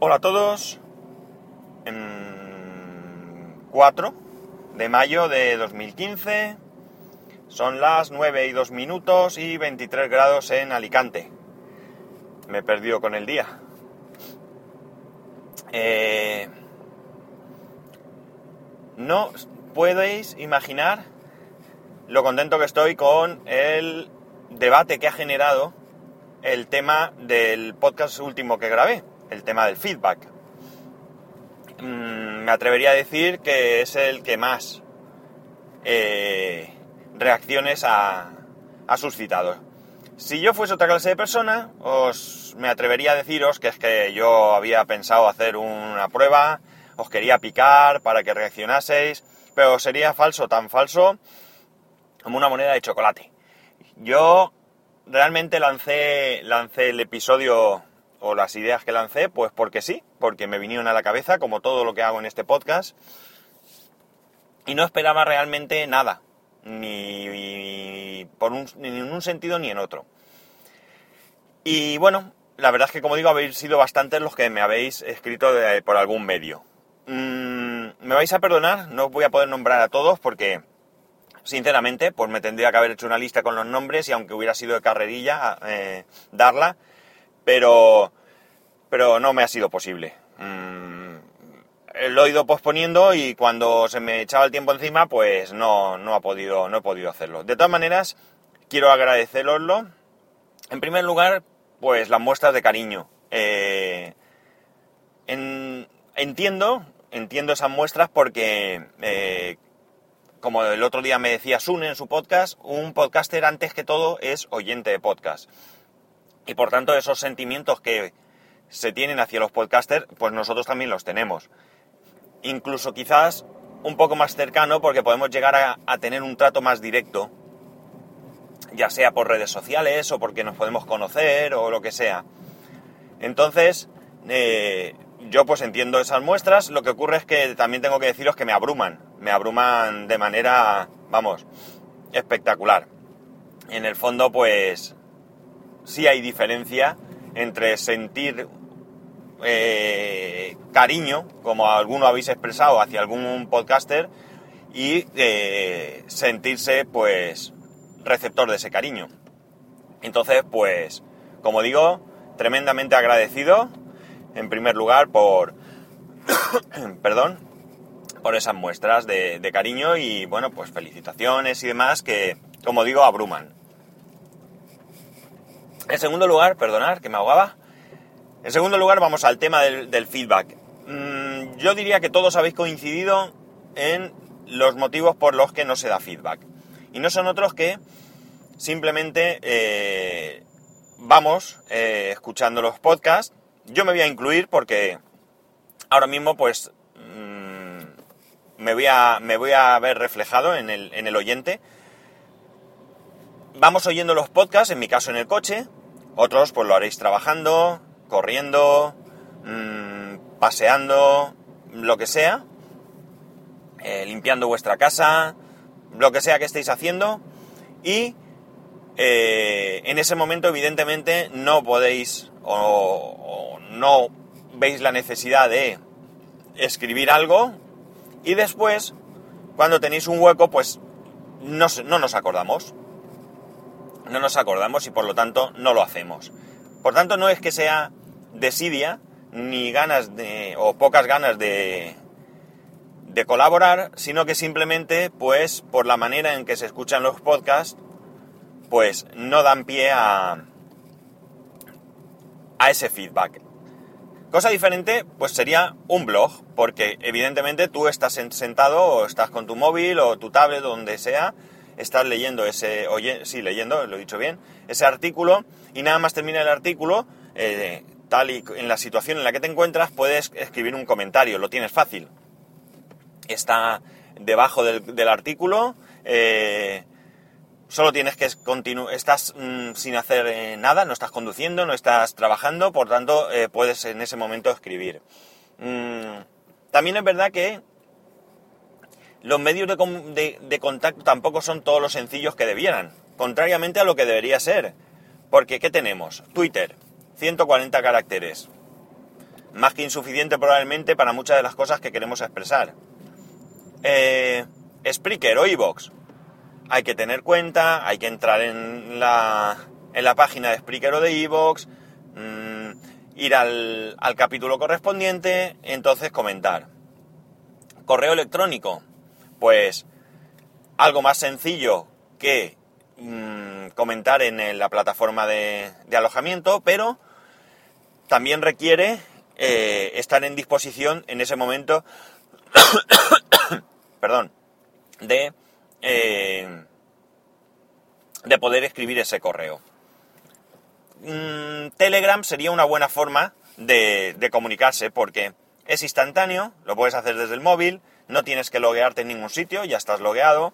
Hola a todos. En 4 de mayo de 2015. Son las 9 y 2 minutos y 23 grados en Alicante. Me he perdido con el día. Eh, no podéis imaginar lo contento que estoy con el debate que ha generado el tema del podcast último que grabé, el tema del feedback. Mm, me atrevería a decir que es el que más eh, reacciones ha, ha, suscitado. Si yo fuese otra clase de persona, os me atrevería a deciros que es que yo había pensado hacer una prueba, os quería picar para que reaccionaseis, pero sería falso, tan falso como una moneda de chocolate. Yo realmente lancé, lancé el episodio o las ideas que lancé, pues porque sí, porque me vinieron a la cabeza, como todo lo que hago en este podcast, y no esperaba realmente nada, ni, por un, ni en un sentido ni en otro. Y bueno, la verdad es que como digo, habéis sido bastantes los que me habéis escrito por algún medio. Mm, me vais a perdonar, no voy a poder nombrar a todos porque sinceramente, pues me tendría que haber hecho una lista con los nombres y aunque hubiera sido de carrerilla, eh, darla, pero, pero no me ha sido posible. Mm, lo he ido posponiendo y cuando se me echaba el tiempo encima, pues no, no, ha podido, no he podido hacerlo. De todas maneras, quiero agradeceroslo. En primer lugar, pues las muestras de cariño. Eh, en, entiendo, entiendo esas muestras porque eh, como el otro día me decía Sune en su podcast, un podcaster antes que todo es oyente de podcast. Y por tanto esos sentimientos que se tienen hacia los podcasters, pues nosotros también los tenemos. Incluso quizás un poco más cercano porque podemos llegar a, tener un trato más directo, ya sea por redes sociales o porque nos podemos conocer o lo que sea. Entonces, eh, yo pues entiendo esas muestras, lo que ocurre es que también tengo que deciros que me abruman, me abruman de manera, vamos, espectacular. En el fondo pues sí hay diferencia entre sentir eh, cariño, como alguno habéis expresado hacia algún podcaster, y eh, sentirse pues receptor de ese cariño. Entonces pues, como digo, tremendamente agradecido en primer lugar por, perdón, por esas muestras de, cariño y bueno, pues felicitaciones y demás que, como digo, abruman. En segundo lugar, perdonar que me ahogaba. En segundo lugar, vamos al tema del, feedback. Mm, yo diría que todos habéis coincidido en los motivos por los que no se da feedback. Y no son otros que simplemente eh, vamos eh, escuchando los podcasts yo me voy a incluir porque ahora mismo pues mm, me, voy a, me voy a ver reflejado en el, en el oyente. Vamos oyendo los podcasts, en mi caso en el coche, otros pues lo haréis trabajando, corriendo, mmm, paseando, lo que sea, eh, limpiando vuestra casa, lo que sea que estéis haciendo y eh, en ese momento evidentemente no podéis o, no veis la necesidad de escribir algo y después, cuando tenéis un hueco, pues no, no nos acordamos. No nos acordamos y por lo tanto no lo hacemos. Por tanto, no es que sea desidia ni ganas de, o pocas ganas de, de colaborar, sino que simplemente, pues, por la manera en que se escuchan los podcasts, pues no dan pie a, a ese feedback. Cosa diferente, pues sería un blog, porque evidentemente tú estás sentado o estás con tu móvil o tu tablet, donde sea, estás leyendo ese, oye, sí, leyendo, lo he dicho bien, ese artículo y nada más termina el artículo, eh, tal y en la situación en la que te encuentras, puedes escribir un comentario, lo tienes fácil. Está debajo del, artículo, eh, solo tienes que continuar, estás mm, sin hacer eh, nada, no estás conduciendo, no estás trabajando, por tanto eh, puedes en ese momento escribir. Mm, también es verdad que los medios de, de, contacto tampoco son todos los sencillos que debieran, contrariamente a lo que debería ser. Porque, ¿qué tenemos? Twitter, 140 caracteres. más que insuficiente probablemente para muchas de las cosas que queremos expresar. Eh, Spreaker o iVoox. Hay que tener cuenta, hay que entrar en la, en la página de Spreaker o de iVoox, mm, ir al, al capítulo correspondiente, entonces comentar. Correo electrónico, pues algo más sencillo que mm, comentar en la plataforma de, alojamiento, pero también requiere eh, estar en disposición en ese momento, perdón, de, eh, de poder escribir ese correo. Mm, Telegram sería una buena forma de, comunicarse porque es instantáneo, lo puedes hacer desde el móvil, no tienes que loguearte en ningún sitio, ya estás logueado.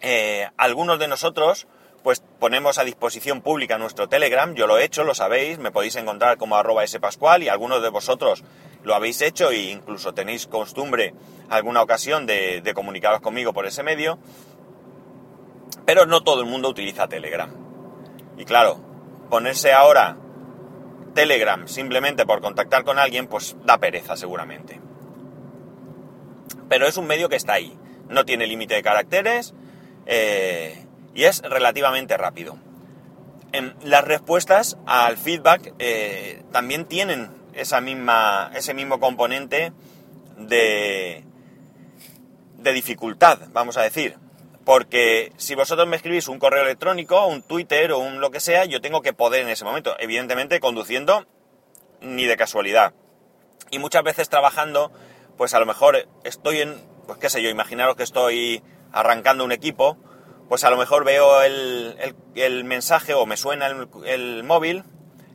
Eh, algunos de nosotros pues ponemos a disposición pública nuestro Telegram, yo lo he hecho, lo sabéis, me podéis encontrar como arroba spascual y algunos de vosotros lo habéis hecho e incluso tenéis costumbre alguna ocasión de, comunicaros conmigo por ese medio, pero no todo el mundo utiliza Telegram. Y claro, ponerse ahora Telegram simplemente por contactar con alguien, pues da pereza seguramente. Pero es un medio que está ahí, no tiene límite de caracteres, eh, y es relativamente rápido. Las respuestas al feedback eh, también tienen esa misma, ese mismo componente de, de dificultad, vamos a decir. Porque si vosotros me escribís un correo electrónico, un Twitter o un lo que sea, yo tengo que poder en ese momento, evidentemente conduciendo ni de casualidad. Y muchas veces trabajando, pues a lo mejor estoy en, pues qué sé yo, imaginaros que estoy arrancando un equipo, pues a lo mejor veo el, mensaje o me suena el, móvil,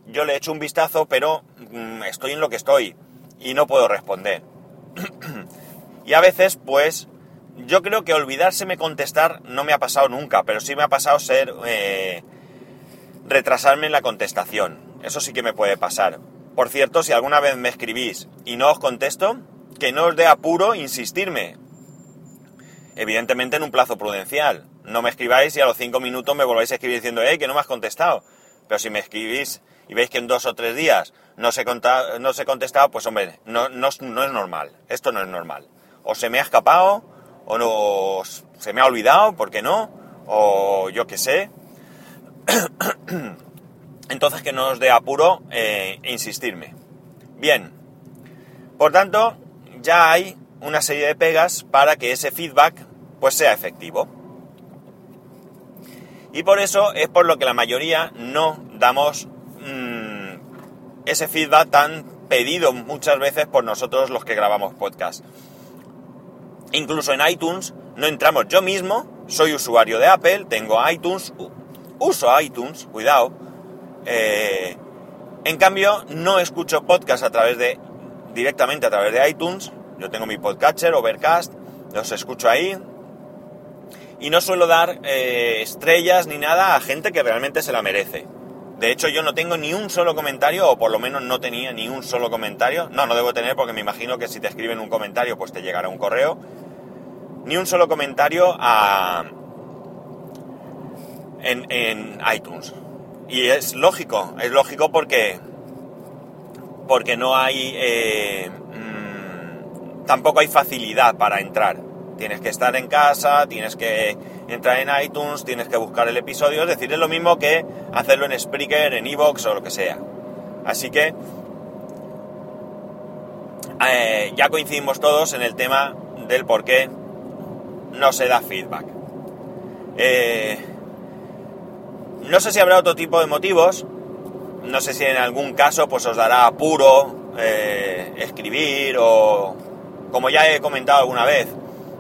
yo le echo un vistazo, pero mm, estoy en lo que estoy y no puedo responder. y a veces, pues, yo creo que olvidárseme contestar no me ha pasado nunca, pero sí me ha pasado ser eh, retrasarme en la contestación. Eso sí que me puede pasar. Por cierto, si alguna vez me escribís y no os contesto, que no os dé apuro insistirme. Evidentemente en un plazo prudencial no me escribáis y a los cinco minutos me volváis a escribir diciendo, hey, que no me has contestado. Pero si me escribís y veis que en dos o tres días no se, no se contestado, pues hombre, no, no, es normal. Esto no es normal. O se me ha escapado, o no se me ha olvidado, ¿por qué no? O yo qué sé. Entonces que no os dé apuro eh, insistirme. Bien. Por tanto, ya hay una serie de pegas para que ese feedback pues sea efectivo. Y por eso es por lo que la mayoría no damos mmm, ese feedback tan pedido muchas veces por nosotros los que grabamos podcast. Incluso en iTunes no entramos. Yo mismo soy usuario de Apple, tengo iTunes, uso iTunes, cuidado. Eh, en cambio, no escucho podcast a través de directamente a través de iTunes. Yo tengo mi podcatcher, Overcast, los escucho ahí, y no suelo dar eh, estrellas ni nada a gente que realmente se la merece. De hecho, yo no tengo ni un solo comentario, o por lo menos no tenía ni un solo comentario. No, no debo tener porque me imagino que si te escriben un comentario, pues te llegará un correo. Ni un solo comentario a... en, iTunes. Y es lógico, es lógico porque... porque no hay... Eh, mm, tampoco hay facilidad para entrar. Tienes que estar en casa, tienes que entrar en iTunes, tienes que buscar el episodio, es decir, es lo mismo que hacerlo en Spreaker, en Evox o lo que sea. Así que eh, ya coincidimos todos en el tema del por qué no se da feedback. Eh, no sé si habrá otro tipo de motivos, no sé si en algún caso pues os dará apuro eh, escribir o como ya he comentado alguna vez,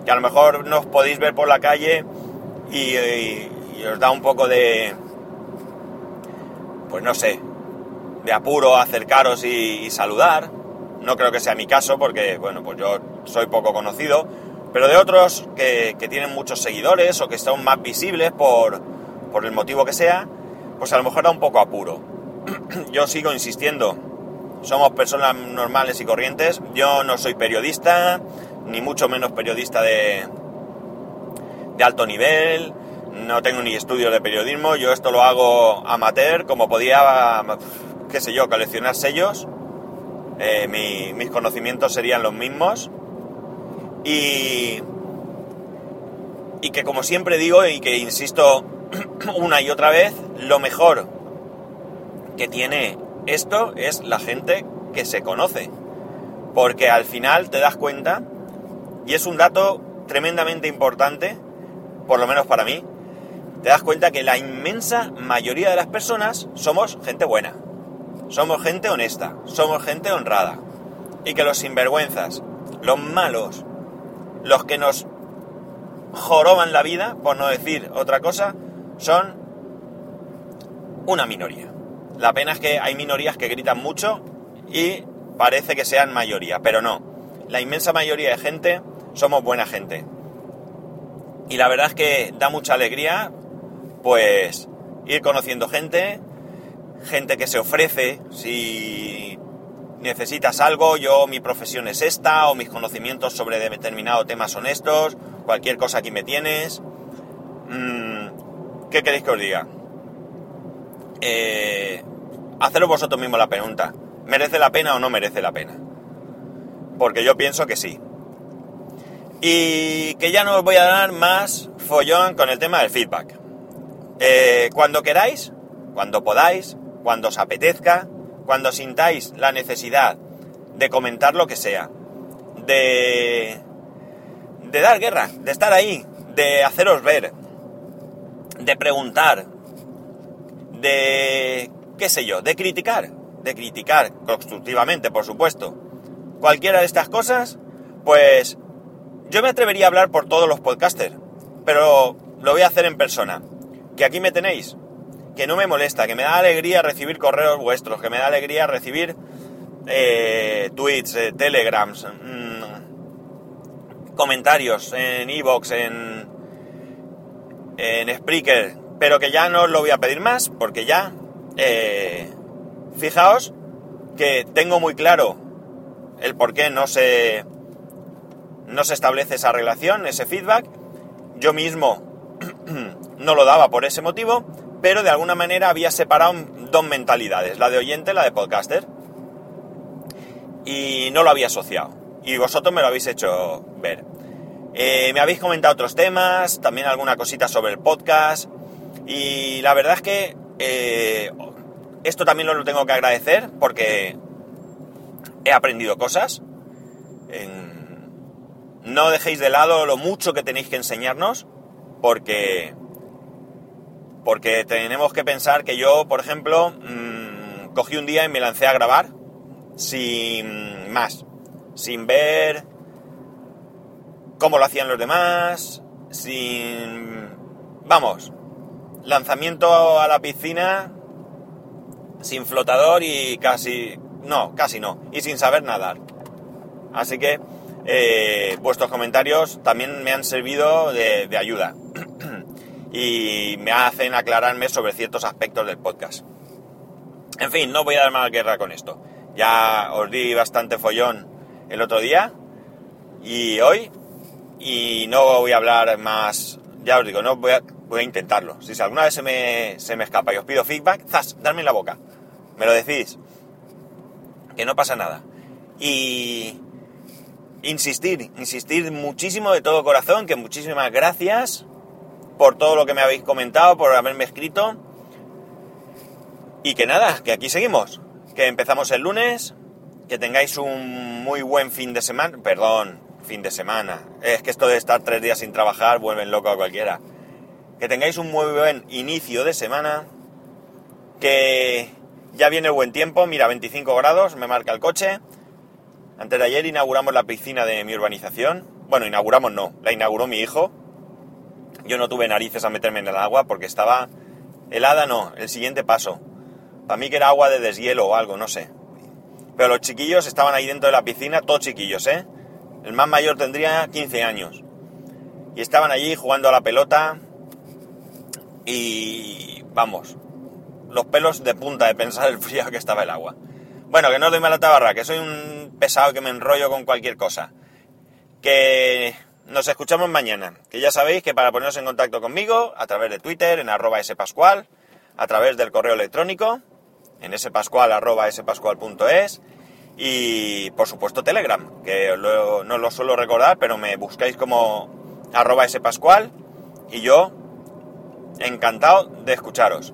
que a lo mejor nos podéis ver por la calle y, os da un poco de, pues no sé, de apuro acercaros y, saludar. No creo que sea mi caso porque, bueno, pues yo soy poco conocido, pero de otros que, tienen muchos seguidores o que son más visibles por, por el motivo que sea, pues a lo mejor da un poco apuro. yo sigo insistiendo, somos personas normales y corrientes, yo no soy periodista, ni mucho menos periodista de, de alto nivel, no tengo ni estudios de periodismo, yo esto lo hago amateur, como podía, qué sé yo, coleccionar sellos, eh, mis conocimientos serían los mismos. Y, y que como siempre digo y que insisto una y otra vez, lo mejor que tiene esto es la gente que se conoce. Porque al final te das cuenta, y es un dato tremendamente importante, por lo menos para mí, te das cuenta que la inmensa mayoría de las personas somos gente buena, somos gente honesta, somos gente honrada. Y que los sinvergüenzas, los malos, los que nos joroban la vida, por no decir otra cosa, son una minoría. La pena es que hay minorías que gritan mucho y parece que sean mayoría, pero no. La inmensa mayoría de gente somos buena gente. Y la verdad es que da mucha alegría, pues, ir conociendo gente, gente que se ofrece, si necesitas algo, yo mi profesión es esta, o mis conocimientos sobre determinado tema son estos, cualquier cosa aquí me tienes. Mm, ¿Qué queréis que os diga? Eh, haceros vosotros mismos la pregunta. ¿Merece la pena o no merece la pena? Porque yo pienso que sí. Y que ya no os voy a dar más follón con el tema del feedback. Eh, cuando queráis, cuando podáis, cuando os apetezca, cuando sintáis la necesidad de comentar lo que sea, de, de dar guerra, de estar ahí, de haceros ver, de preguntar, de qué sé yo, de criticar, de criticar constructivamente, por supuesto. Cualquiera de estas cosas, pues yo me atrevería a hablar por todos los podcasters, pero lo voy a hacer en persona. Que aquí me tenéis, que no me molesta, que me da alegría recibir correos vuestros, que me da alegría recibir eh, tweets, eh, telegrams, mm, comentarios en Evox, en, en Spreaker, pero que ya no os lo voy a pedir más, porque ya eh, fijaos que tengo muy claro el por qué no se, no se establece esa relación, ese feedback. Yo mismo no lo daba por ese motivo, pero de alguna manera había separado dos mentalidades, la de oyente y la de podcaster. Y no lo había asociado. Y vosotros me lo habéis hecho ver. Eh, me habéis comentado otros temas, también alguna cosita sobre el podcast. Y la verdad es que eh, esto también lo tengo que agradecer porque he aprendido cosas. no dejéis de lado lo mucho que tenéis que enseñarnos porque porque tenemos que pensar que yo, por ejemplo, mm, cogí un día y me lancé a grabar sin más, sin ver cómo lo hacían los demás, sin... Vamos, lanzamiento a la piscina sin flotador y casi... No, casi no. Y sin saber nadar. Así que eh, vuestros comentarios también me han servido de, ayuda. y me hacen aclararme sobre ciertos aspectos del podcast. En fin, no voy a dar más guerra con esto. Ya os di bastante follón el otro día y hoy y no voy a hablar más, ya os digo, no voy a, voy a intentarlo. Si alguna vez se me, se me escapa y os pido feedback, ¡zas! Darme en la boca. Me lo decís. Que no pasa nada. Y insistir, insistir muchísimo de todo corazón, que muchísimas gracias por todo lo que me habéis comentado, por haberme escrito. Y que nada, que aquí seguimos. Que empezamos el lunes, que tengáis un muy buen fin de semana. Perdón, fin de semana. Es que esto de estar tres días sin trabajar vuelven loco a cualquiera. Que tengáis un muy buen inicio de semana. Que ya viene el buen tiempo, mira, 25 grados, me marca el coche. Antes de ayer inauguramos la piscina de mi urbanización. Bueno, inauguramos no, la inauguró mi hijo. Yo no tuve narices a meterme en el agua porque estaba helada, no, el siguiente paso. Para mí que era agua de deshielo o algo, no sé. Pero los chiquillos estaban ahí dentro de la piscina, todos chiquillos, ¿eh? El más mayor tendría 15 años. Y estaban allí jugando a la pelota, y vamos, los pelos de punta de pensar el frío que estaba el agua. Bueno, que no doy mala tabarra, que soy un pesado que me enrollo con cualquier cosa. Que nos escuchamos mañana. Que ya sabéis que para poneros en contacto conmigo, a través de Twitter, en arroba spascual, a través del correo electrónico, en spascual arroba spascual.es, Y por supuesto Telegram, que no lo suelo recordar, pero me buscáis como arroba spascual y yo encantado de escucharos.